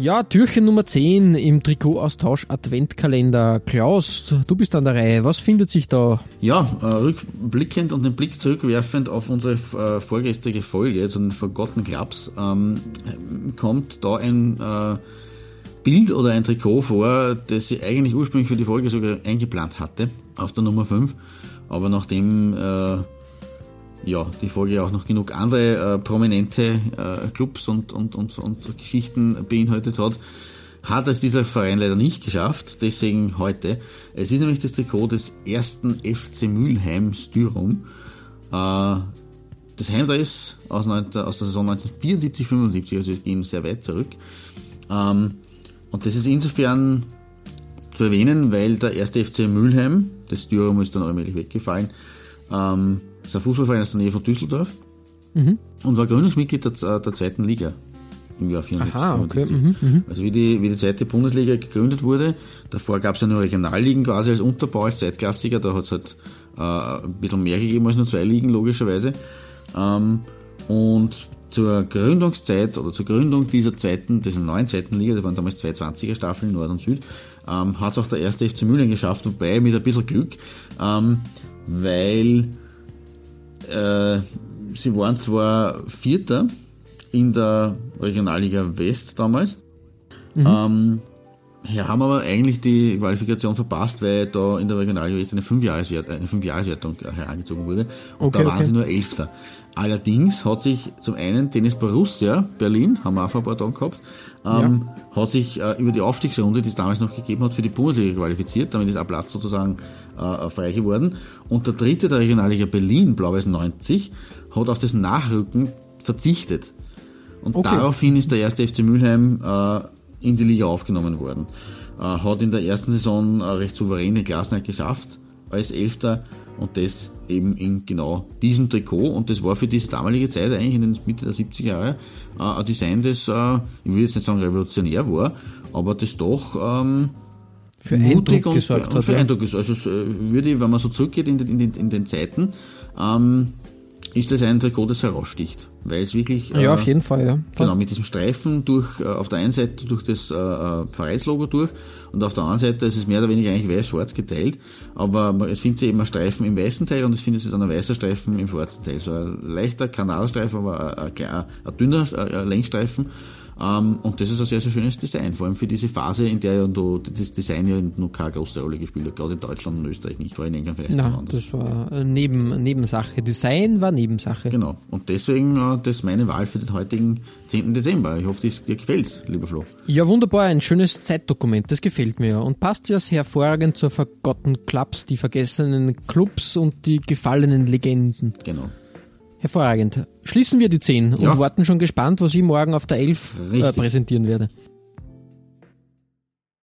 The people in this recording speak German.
Ja, Türchen Nummer 10 im Trikotaustausch Adventkalender. Klaus, du bist an der Reihe. Was findet sich da? Ja, äh, rückblickend und den Blick zurückwerfend auf unsere äh, vorgestrige Folge zu den Forgotten Clubs, ähm, kommt da ein äh, Bild oder ein Trikot vor, das ich eigentlich ursprünglich für die Folge sogar eingeplant hatte, auf der Nummer 5. Aber nachdem äh, ja, die Folge auch noch genug andere äh, prominente äh, Clubs und, und, und, und Geschichten beinhaltet hat, hat es dieser Verein leider nicht geschafft. Deswegen heute. Es ist nämlich das Trikot des ersten FC Mülheim Styrum. Äh, das Heim da ist aus, aus der Saison 1974, 75, also wir gehen sehr weit zurück. Ähm, und das ist insofern zu erwähnen, weil der erste FC Mülheim, das Styrum ist dann allmählich weggefallen, ähm, ist ein Fußballverein aus der Nähe von Düsseldorf mhm. und war Gründungsmitglied der, der zweiten Liga im Jahr 74. Aha, okay. Mhm, mhm, also wie die, wie die zweite Bundesliga gegründet wurde, davor gab es ja nur Regionalligen quasi als Unterbau, als Zweitklassiker, da hat es halt äh, ein bisschen mehr gegeben als nur zwei Ligen, logischerweise. Ähm, und zur Gründungszeit oder zur Gründung dieser zweiten, dieser neuen zweiten Liga, das waren damals zwei 20er Staffeln, Nord und Süd, ähm, hat es auch der erste FC Mülheim geschafft, wobei mit ein bisschen Glück, ähm, weil äh, sie waren zwar Vierter in der Regionalliga West damals, mhm. ähm, ja, haben aber eigentlich die Qualifikation verpasst, weil da in der Regionalliga West eine Fünfjahreswertung, eine Fünfjahreswertung herangezogen wurde. Und okay, da waren okay. sie nur Elfter. Allerdings hat sich zum einen Tennis Borussia Berlin, haben wir auch vor ein paar Tagen gehabt, ähm, ja. hat sich äh, über die Aufstiegsrunde, die es damals noch gegeben hat, für die Bundesliga qualifiziert. Damit ist ein Platz sozusagen äh, frei geworden. Und der dritte der Regionalliga Berlin, Blau-Weiß 90, hat auf das Nachrücken verzichtet. Und okay. daraufhin ist der erste FC Mülheim äh, in die Liga aufgenommen worden. Äh, hat in der ersten Saison äh, recht souverän den Klassenheit geschafft als Elfter und das eben in genau diesem Trikot und das war für diese damalige Zeit eigentlich in den Mitte der 70er Jahre äh, ein Design, das, ich will jetzt nicht sagen revolutionär war, aber das doch ähm, für mutig Eindruck und, und, für Eindruck ist. Also würde, wenn man so zurückgeht in den, in den, in den Zeiten, ähm, ist das ein Trikot, das heraussticht. Weil es wirklich. Ja, äh, auf jeden Fall, ja. Genau, mit diesem Streifen durch, äh, auf der einen Seite durch das äh, äh, Vereinslogo durch und auf der anderen Seite ist es mehr oder weniger eigentlich weiß-schwarz geteilt. Aber es findet sich eben ein Streifen im weißen Teil und es findet sich dann ein weißer Streifen im schwarzen Teil. So ein leichter Kanalstreifen, aber ein, ein, ein dünner ein Längsstreifen. Ähm, und das ist ein sehr, sehr schönes Design, vor allem für diese Phase, in der ja das Design ja noch keine große Rolle gespielt hat, gerade in Deutschland und Österreich nicht, war in England vielleicht Nein, anders. das war neben, Nebensache. Design war Nebensache. Genau. Und deswegen äh, das ist meine Wahl für den heutigen 10. Dezember. Ich hoffe, dir gefällt, lieber Flo. Ja, wunderbar. Ein schönes Zeitdokument. Das gefällt mir. Und passt ja hervorragend zur Forgotten Clubs, die vergessenen Clubs und die gefallenen Legenden. Genau. Hervorragend. Schließen wir die 10 ja. und warten schon gespannt, was ich morgen auf der 11 äh, präsentieren werde.